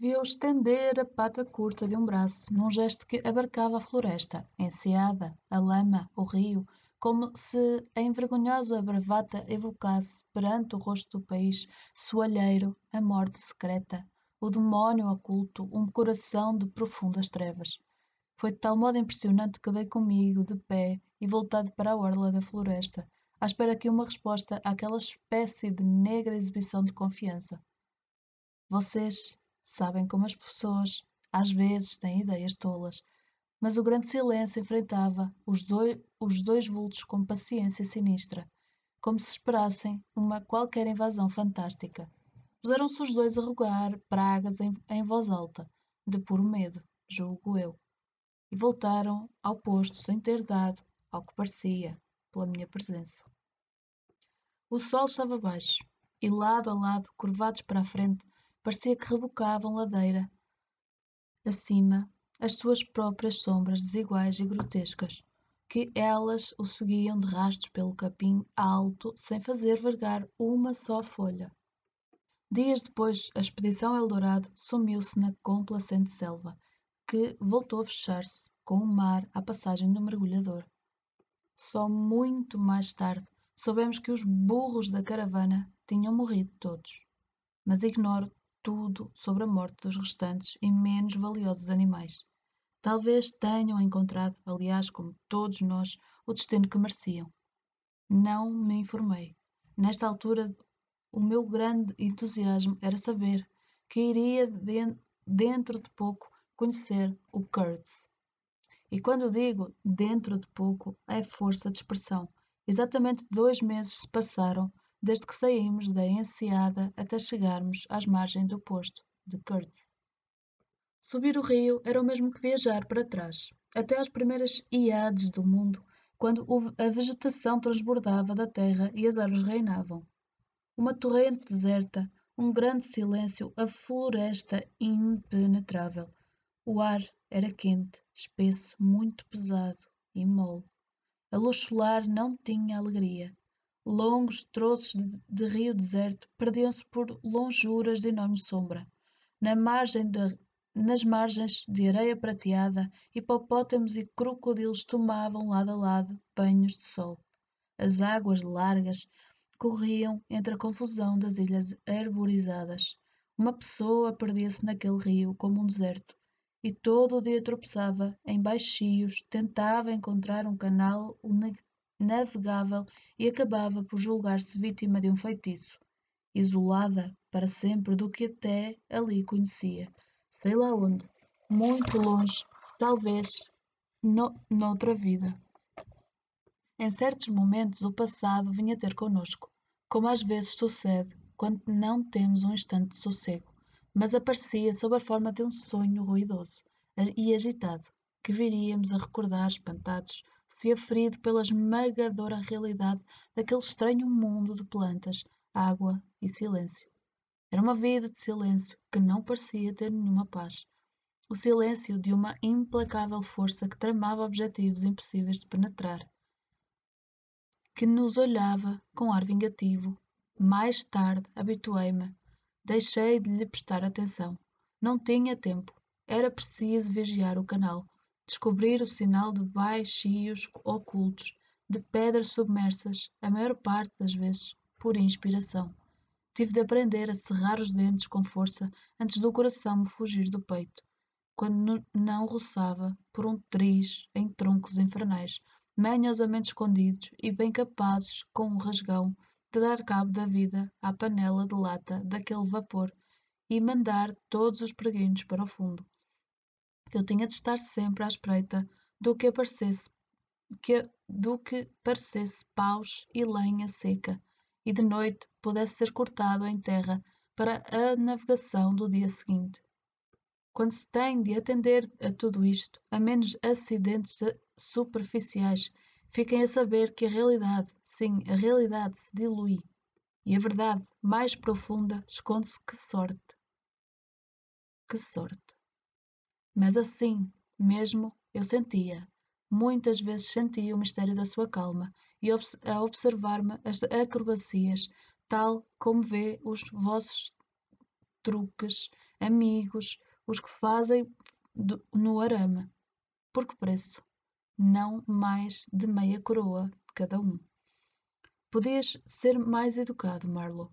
viu estender a pata curta de um braço, num gesto que abarcava a floresta, a enseada, a lama, o rio, como se a envergonhosa bravata evocasse perante o rosto do país soalheiro a morte secreta, o demónio oculto, um coração de profundas trevas. Foi de tal modo impressionante que dei comigo de pé e voltado para a orla da floresta, à espera que uma resposta àquela espécie de negra exibição de confiança. Vocês sabem como as pessoas às vezes têm ideias tolas, mas o grande silêncio enfrentava os dois, os dois vultos com paciência sinistra, como se esperassem uma qualquer invasão fantástica. Puseram-se os dois a rogar pragas em, em voz alta, de puro medo, julgo eu, e voltaram ao posto sem ter dado, ao que parecia, pela minha presença. O sol estava baixo, e lado a lado, curvados para a frente, parecia que rebocavam ladeira acima as suas próprias sombras desiguais e grotescas, que elas o seguiam de rastros pelo capim alto sem fazer vergar uma só folha. Dias depois, a expedição Eldorado sumiu-se na complacente selva, que voltou a fechar-se com o mar à passagem do mergulhador. Só muito mais tarde soubemos que os burros da caravana tinham morrido todos. Mas ignoro tudo sobre a morte dos restantes e menos valiosos animais. Talvez tenham encontrado, aliás, como todos nós, o destino que mereciam. Não me informei. Nesta altura, o meu grande entusiasmo era saber que iria de dentro de pouco conhecer o Kurtz. E quando digo dentro de pouco, é força de expressão. Exatamente dois meses se passaram desde que saímos da enseada até chegarmos às margens do posto de Kurtz. Subir o rio era o mesmo que viajar para trás, até às primeiras iades do mundo, quando a vegetação transbordava da terra e as árvores reinavam. Uma torrente deserta, um grande silêncio, a floresta impenetrável. O ar era quente, espesso, muito pesado e mole. A luz solar não tinha alegria. Longos troços de, de rio deserto perdiam-se por lonjuras de enorme sombra. Na margem de, nas margens de areia prateada, hipopótamos e crocodilos tomavam lado a lado banhos de sol. As águas largas corriam entre a confusão das ilhas arborizadas. Uma pessoa perdia-se naquele rio como um deserto, e todo o dia tropeçava em baixios, tentava encontrar um canal navegável e acabava por julgar-se vítima de um feitiço, isolada para sempre do que até ali conhecia. Sei lá onde, muito longe, talvez no, noutra vida. Em certos momentos o passado vinha ter connosco, como às vezes sucede quando não temos um instante de sossego, mas aparecia sob a forma de um sonho ruidoso e agitado, que viríamos a recordar espantados, se aferido pela esmagadora realidade daquele estranho mundo de plantas, água e silêncio. Era uma vida de silêncio que não parecia ter nenhuma paz. O silêncio de uma implacável força que tramava objetivos impossíveis de penetrar. Que nos olhava com ar vingativo. Mais tarde habituei-me. Deixei de lhe prestar atenção. Não tinha tempo. Era preciso vigiar o canal, descobrir o sinal de baixios ocultos, de pedras submersas, a maior parte das vezes por inspiração. Tive de aprender a cerrar os dentes com força antes do coração me fugir do peito, quando não roçava por um triz em troncos infernais, manhosamente escondidos e bem capazes, com um rasgão, de dar cabo da vida à panela de lata daquele vapor e mandar todos os peregrinos para o fundo. Eu tinha de estar sempre à espreita do que aparecesse que, do que parecesse paus e lenha seca, e de noite pudesse ser cortado em terra para a navegação do dia seguinte. Quando se tem de atender a tudo isto, a menos acidentes superficiais, fiquem a saber que a realidade, sim, a realidade se dilui. E a verdade mais profunda esconde-se que sorte. Que sorte. Mas assim, mesmo, eu sentia, muitas vezes sentia o mistério da sua calma e a observar-me as acrobacias, tal como vê os vossos truques amigos, os que fazem no arame. Por que preço? Não mais de meia coroa cada um. Podias ser mais educado, Marlowe,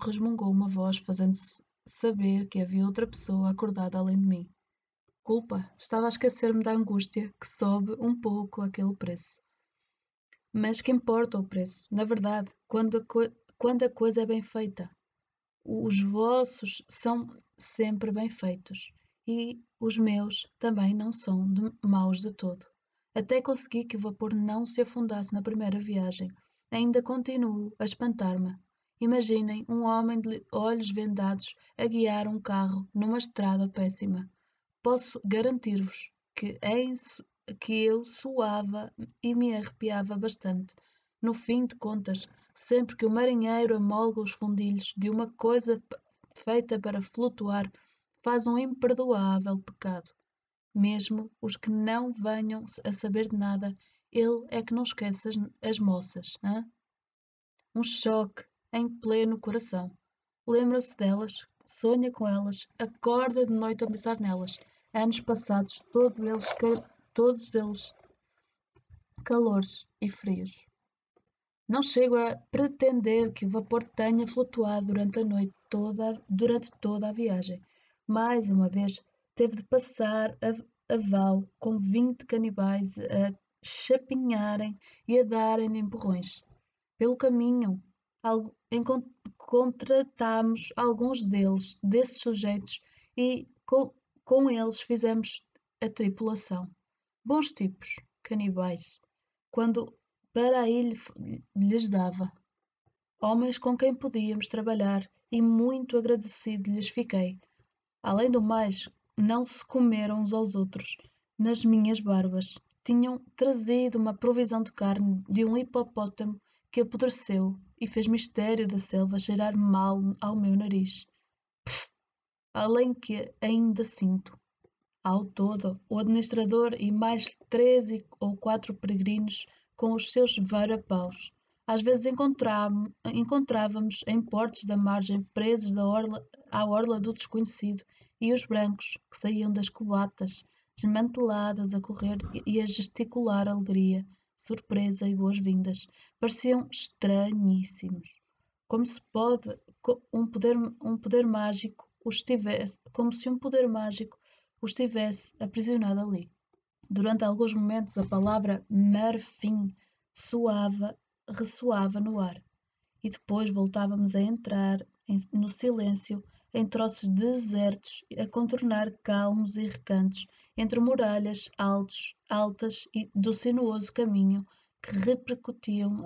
resmungou uma voz, fazendo-se saber que havia outra pessoa acordada além de mim. Culpa, estava a esquecer-me da angústia que sobe um pouco aquele preço. Mas que importa o preço? Na verdade, quando a, quando a coisa é bem feita. Os vossos são sempre bem feitos e os meus também não são de maus de todo. Até consegui que o vapor não se afundasse na primeira viagem. Ainda continuo a espantar-me. Imaginem um homem de olhos vendados a guiar um carro numa estrada péssima. Posso garantir-vos que, que eu suava e me arrepiava bastante. No fim de contas, sempre que o marinheiro amolga os fundilhos de uma coisa feita para flutuar, faz um imperdoável pecado. Mesmo os que não venham a saber de nada, ele é que não esquece as, as moças. Hein? Um choque em pleno coração. Lembra-se delas, sonha com elas, acorda de noite a pensar nelas. Anos passados, todos eles, todos eles calores e frios. Não chego a pretender que o vapor tenha flutuado durante a noite toda, durante toda a viagem. Mais uma vez, teve de passar a, a val com vinte canibais a chapinharem e a darem empurrões. Pelo caminho, encontramos alguns deles, desses sujeitos, e com, com eles fizemos a tripulação. Bons tipos, canibais. Quando para aí lhes dava. Homens com quem podíamos trabalhar e muito agradecido lhes fiquei. Além do mais, não se comeram uns aos outros. Nas minhas barbas tinham trazido uma provisão de carne de um hipopótamo que apodreceu e fez mistério da selva cheirar mal ao meu nariz. Pff, além que ainda sinto. Ao todo, o administrador e mais três ou quatro peregrinos com os seus varapaus. Às vezes encontrávamos em portos da margem presos da orla, à orla do desconhecido e os brancos que saíam das cubatas, desmanteladas a correr e a gesticular alegria, surpresa e boas-vindas, pareciam estranhíssimos. Como se pode um poder, um poder mágico os tivesse, como se um poder mágico os tivesse aprisionado ali. Durante alguns momentos a palavra marfim soava, ressoava no ar, e depois voltávamos a entrar em, no silêncio em troços desertos, a contornar calmos e recantos entre muralhas altos, altas e do sinuoso caminho que repercutiam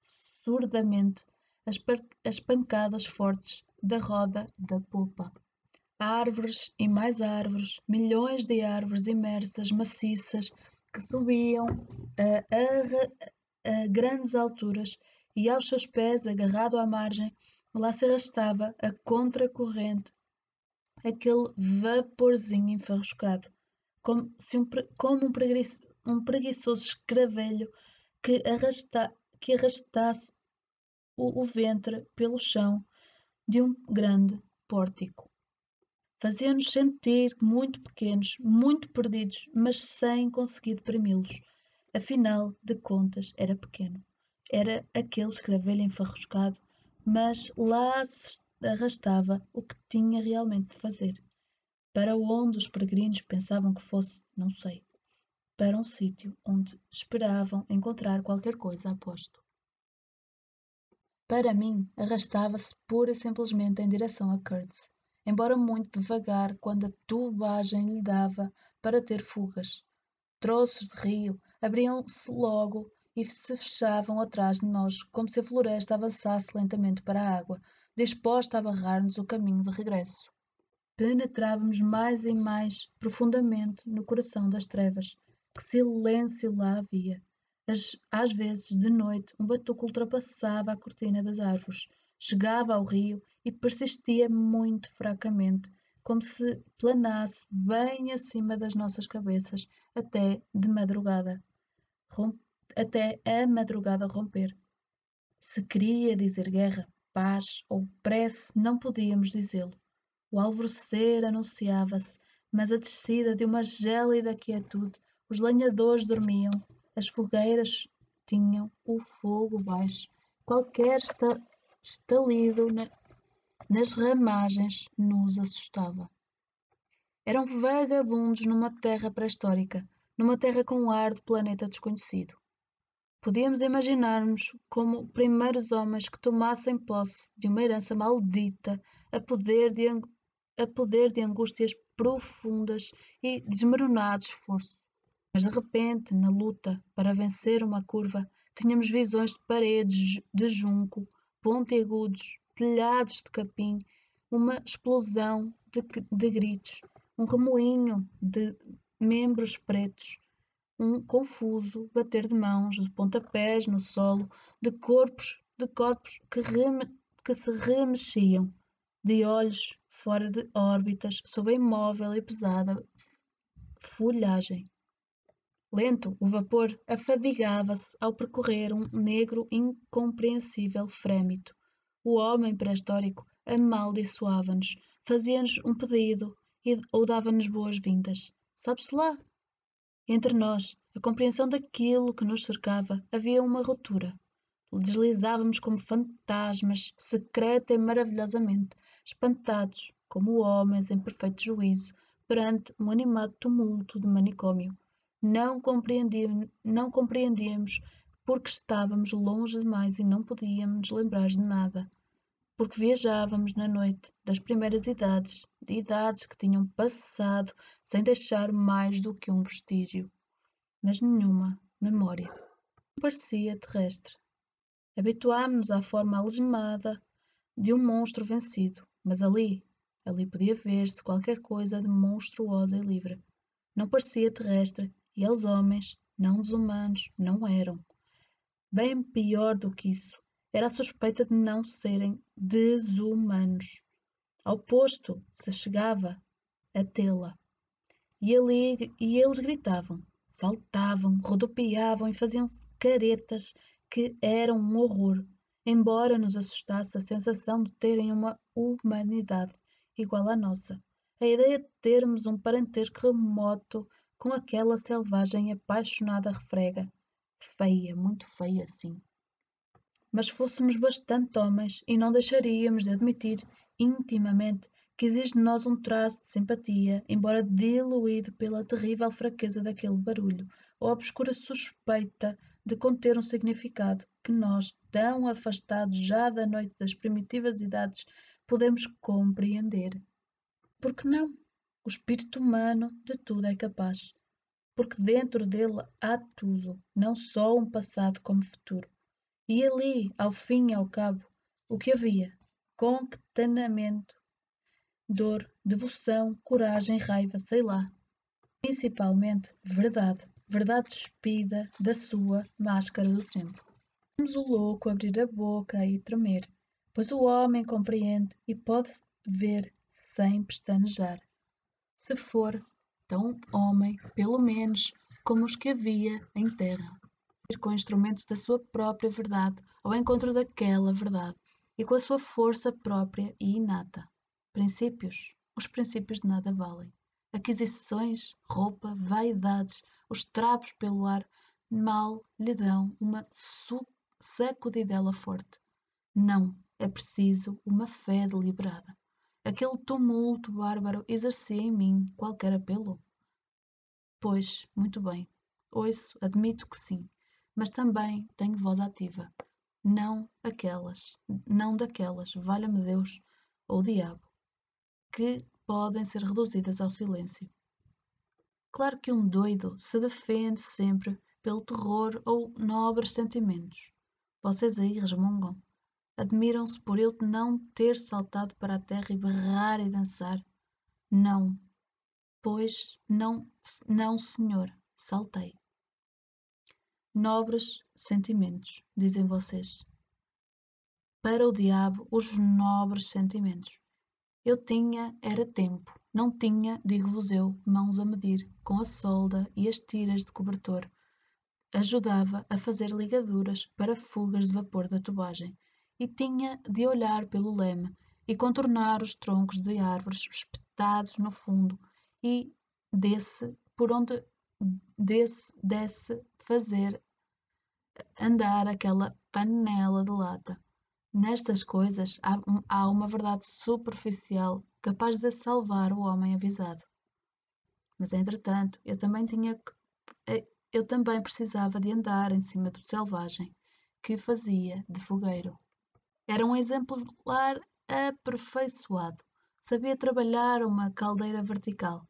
surdamente as, as pancadas fortes da roda da popa. Árvores e mais árvores, milhões de árvores imersas, maciças, que subiam a, a, a grandes alturas e aos seus pés, agarrado à margem, lá se arrastava a contracorrente aquele vaporzinho enfarruscado, como, se um, como um, preguiço, um preguiçoso escravelho que, arrasta, que arrastasse o, o ventre pelo chão de um grande pórtico. Fazia-nos sentir muito pequenos, muito perdidos, mas sem conseguir deprimi-los. Afinal de contas, era pequeno. Era aquele escravelho enfarruscado, mas lá se arrastava o que tinha realmente de fazer. Para onde os peregrinos pensavam que fosse, não sei. Para um sítio onde esperavam encontrar qualquer coisa aposto. Para mim, arrastava-se pura e simplesmente em direção a Kurtz embora muito devagar quando a tubagem lhe dava para ter fugas. Troços de rio abriam-se logo e se fechavam atrás de nós, como se a floresta avançasse lentamente para a água, disposta a barrar-nos o caminho de regresso. Penetrávamos mais e mais profundamente no coração das trevas. Que silêncio lá havia! Às, às vezes, de noite, um batuque ultrapassava a cortina das árvores, chegava ao rio e persistia muito fracamente, como se planasse bem acima das nossas cabeças até de madrugada, até a madrugada romper. Se queria dizer guerra, paz ou prece, não podíamos dizê-lo. O alvorecer anunciava-se, mas a descida de uma gélida quietude. Os lenhadores dormiam, as fogueiras tinham o fogo baixo. Qualquer esta, estalido na, nas ramagens nos assustava. Eram vagabundos numa terra pré-histórica, numa terra com ar de planeta desconhecido. Podíamos imaginar-nos como primeiros homens que tomassem posse de uma herança maldita, a poder de, a poder de angústias profundas e desmoronados esforço. Mas de repente, na luta para vencer uma curva, tínhamos visões de paredes de junco, pontiagudos, telhados de capim, uma explosão de, de gritos, um remoinho de membros pretos, um confuso bater de mãos, de pontapés no solo, de corpos, de corpos que, reme, que se remexiam, de olhos fora de órbitas, sob a imóvel e pesada folhagem. Lento, o vapor afadigava-se ao percorrer um negro incompreensível frémito. O homem pré-histórico amaldiçoava-nos, fazia-nos um pedido e, ou dava-nos boas-vindas. Sabe-se lá, entre nós, a compreensão daquilo que nos cercava, havia uma ruptura. Deslizávamos como fantasmas, secreta e maravilhosamente, espantados, como homens em perfeito juízo, perante um animado tumulto de manicômio. Não compreendíamos, não compreendíamos porque estávamos longe demais e não podíamos lembrar de nada porque viajávamos na noite das primeiras idades, de idades que tinham passado sem deixar mais do que um vestígio, mas nenhuma memória. Não parecia terrestre. Habituámos-nos à forma algemada de um monstro vencido, mas ali, ali podia ver-se qualquer coisa de monstruosa e livre. Não parecia terrestre e aos homens, não desumanos, não eram. Bem pior do que isso, era a suspeita de não serem desumanos. Ao posto se chegava a tê-la. E, ali, e eles gritavam, saltavam, rodopiavam e faziam caretas que eram um horror, embora nos assustasse a sensação de terem uma humanidade igual à nossa. A ideia de termos um parentesco remoto com aquela selvagem apaixonada refrega. Feia, muito feia, sim mas fôssemos bastante homens e não deixaríamos de admitir intimamente que existe de nós um traço de simpatia, embora diluído pela terrível fraqueza daquele barulho, ou a obscura suspeita de conter um significado que nós, tão afastados já da noite das primitivas idades, podemos compreender. Porque não? O espírito humano de tudo é capaz. Porque dentro dele há tudo, não só um passado como futuro. E ali, ao fim e ao cabo, o que havia? Contentamento, dor, devoção, coragem, raiva, sei lá. Principalmente verdade, verdade despida da sua máscara do tempo. Vemos o louco abrir a boca e tremer, pois o homem compreende e pode ver sem pestanejar. Se for tão homem, pelo menos, como os que havia em terra com instrumentos da sua própria verdade ao encontro daquela verdade e com a sua força própria e inata. Princípios. Os princípios de nada valem. Aquisições, roupa, vaidades, os trapos pelo ar, mal lhe dão uma sacudidela forte. Não, é preciso uma fé deliberada. Aquele tumulto bárbaro exercia em mim qualquer apelo? Pois, muito bem. Ouço, admito que sim mas também tenho voz ativa. Não aquelas, não daquelas, valha-me Deus ou diabo, que podem ser reduzidas ao silêncio. Claro que um doido se defende sempre pelo terror ou nobres sentimentos. Vocês aí resmungam. Admiram-se por ele não ter saltado para a terra e berrar e dançar. Não, pois não, não, senhor, saltei. Nobres sentimentos, dizem vocês. Para o diabo, os nobres sentimentos. Eu tinha, era tempo, não tinha, digo-vos eu, mãos a medir, com a solda e as tiras de cobertor. Ajudava a fazer ligaduras para fugas de vapor da tubagem, e tinha de olhar pelo leme e contornar os troncos de árvores espetados no fundo e desse por onde desse, desse fazer andar aquela panela de lata. Nestas coisas há, há uma verdade superficial capaz de salvar o homem avisado. Mas entretanto, eu também tinha que, eh, eu também precisava de andar em cima do selvagem que fazia de fogueiro. Era um exemplar aperfeiçoado. Sabia trabalhar uma caldeira vertical.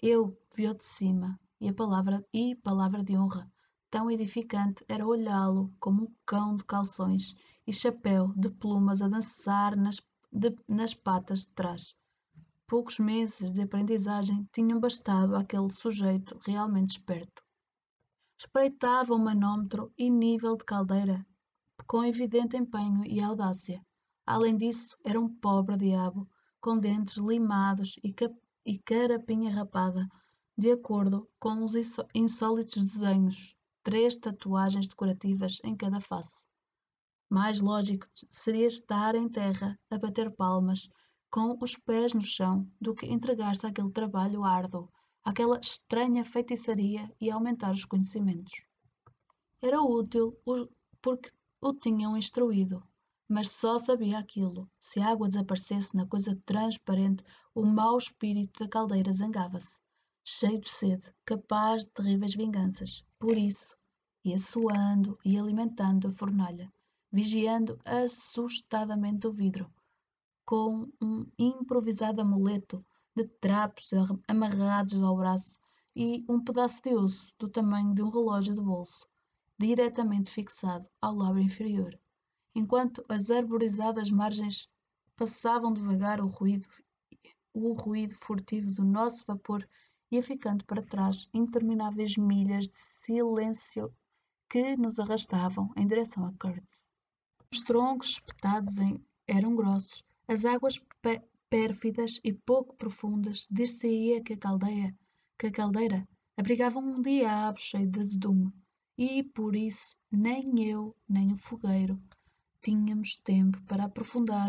Eu vi-o de cima e a palavra e palavra de honra tão edificante era olhá-lo como um cão de calções e chapéu de plumas a dançar nas, de, nas patas de trás. Poucos meses de aprendizagem tinham bastado àquele sujeito realmente esperto. Espreitava o manômetro e nível de caldeira com evidente empenho e audácia. Além disso, era um pobre diabo, com dentes limados e, e carapinha rapada, de acordo com os insólitos desenhos três tatuagens decorativas em cada face. Mais lógico seria estar em terra a bater palmas com os pés no chão do que entregar-se àquele trabalho árduo, àquela estranha feitiçaria e aumentar os conhecimentos. Era útil porque o tinham instruído, mas só sabia aquilo. Se a água desaparecesse na coisa transparente, o mau espírito da caldeira zangava-se cheio de sede, capaz de terríveis vinganças. Por isso, ia suando e alimentando a fornalha, vigiando assustadamente o vidro, com um improvisado amuleto de trapos amarrados ao braço e um pedaço de osso do tamanho de um relógio de bolso, diretamente fixado ao lábio inferior, enquanto as arborizadas margens passavam devagar o ruído, o ruído furtivo do nosso vapor ia ficando para trás intermináveis milhas de silêncio que nos arrastavam em direção a Kurtz. Os troncos espetados em, eram grossos, as águas pérfidas e pouco profundas dir-se-ia que a caldeira, que a caldeira abrigava um diabo cheio de azedume, e por isso nem eu nem o fogueiro tínhamos tempo para aprofundar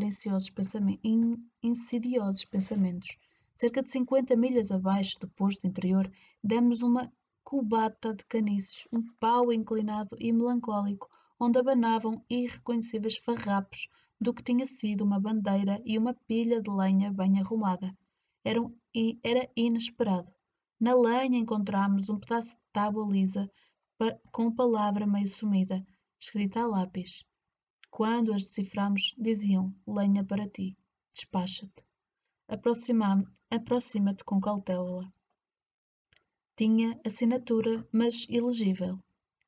pensamentos, insidiosos pensamentos Cerca de 50 milhas abaixo do posto interior, demos uma cubata de caniços, um pau inclinado e melancólico, onde abanavam irreconhecíveis farrapos do que tinha sido uma bandeira e uma pilha de lenha bem arrumada. Era, um, era inesperado. Na lenha encontramos um pedaço de tábua lisa com palavra meio sumida, escrita a lápis. Quando as deciframos, diziam: Lenha para ti, despacha-te. Aproxima-te com cautela. Tinha assinatura, mas ilegível.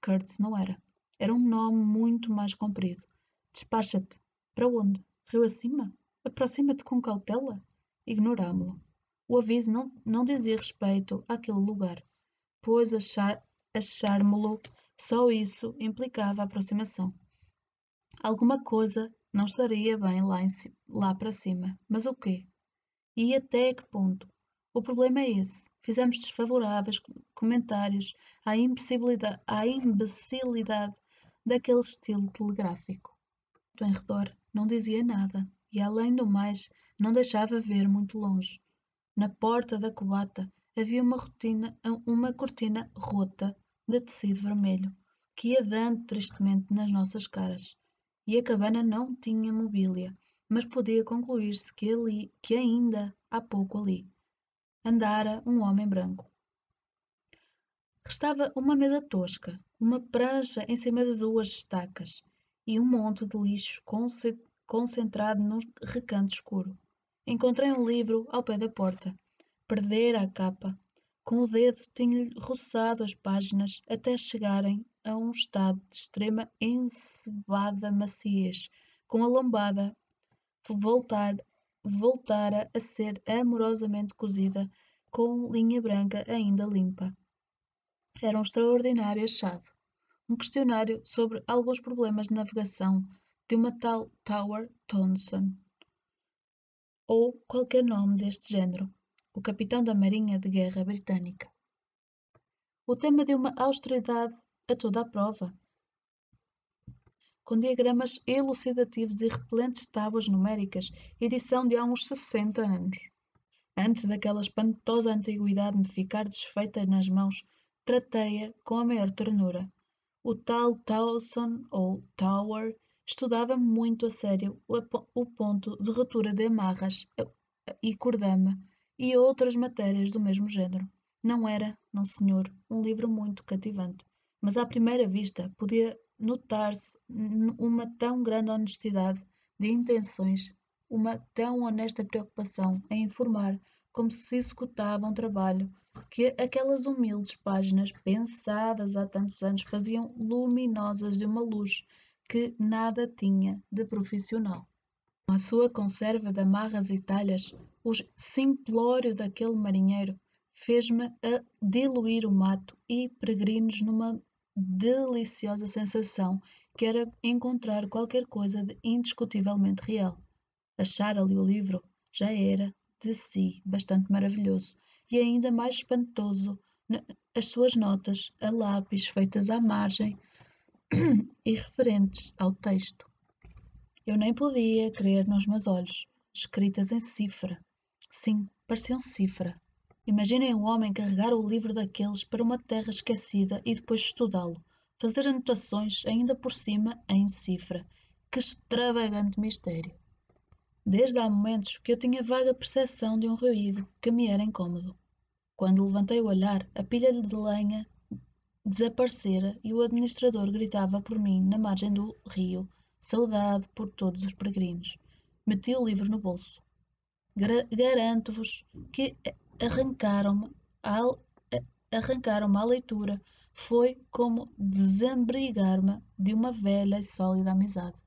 Kurtz não era. Era um nome muito mais comprido. Despacha-te. Para onde? Rio acima? Aproxima-te com cautela? Ignorámo-lo. O aviso não, não dizia respeito àquele lugar, pois achar, achar-me-lo só isso implicava aproximação. Alguma coisa não estaria bem lá, em, lá para cima. Mas o quê? E até que ponto? O problema é esse. Fizemos desfavoráveis comentários à imbecilidade, à imbecilidade daquele estilo telegráfico. Em redor não dizia nada e, além do mais, não deixava ver muito longe. Na porta da cubata havia uma, rotina, uma cortina rota de tecido vermelho que ia dando tristemente nas nossas caras. E a cabana não tinha mobília mas podia concluir-se que, ali, que ainda há pouco ali andara um homem branco. Restava uma mesa tosca, uma prancha em cima de duas estacas e um monte de lixo concentrado num recanto escuro. Encontrei um livro ao pé da porta. Perdera a capa. Com o dedo tinha-lhe roçado as páginas até chegarem a um estado de extrema encebada maciez, com a lombada voltar, voltara a ser amorosamente cozida com linha branca ainda limpa. Era um extraordinário achado. Um questionário sobre alguns problemas de navegação de uma tal Tower Thompson, ou qualquer nome deste género, o capitão da Marinha de Guerra Britânica. O tema de uma austeridade a toda a prova. Com diagramas elucidativos e repelentes tábuas numéricas, edição de há uns 60 anos. Antes daquela espantosa antiguidade me ficar desfeita nas mãos, tratei-a com a maior ternura. O tal Towson, ou Tower, estudava muito a sério o ponto de ruptura de amarras e cordama e outras matérias do mesmo género. Não era, não senhor, um livro muito cativante, mas à primeira vista podia notar-se uma tão grande honestidade de intenções, uma tão honesta preocupação em informar como se executava um trabalho que aquelas humildes páginas pensadas há tantos anos faziam luminosas de uma luz que nada tinha de profissional. Com a sua conserva de amarras e talhas, o simplório daquele marinheiro fez-me a diluir o mato e peregrinos numa deliciosa sensação que era encontrar qualquer coisa de indiscutivelmente real. Achar ali o livro já era de si bastante maravilhoso e ainda mais espantoso as suas notas a lápis feitas à margem e referentes ao texto. Eu nem podia crer nos meus olhos, escritas em cifra. Sim, pareciam cifra. Imaginem um homem carregar o livro daqueles para uma terra esquecida e depois estudá-lo, fazer anotações ainda por cima em cifra. Que extravagante mistério! Desde há momentos que eu tinha vaga percepção de um ruído que me era incômodo. Quando levantei o olhar, a pilha de lenha desaparecera e o administrador gritava por mim na margem do rio, saudado por todos os peregrinos. Meti o livro no bolso. Garanto-vos que arrancaram-me arrancaram à leitura foi como desambrigar-me de uma velha e sólida amizade.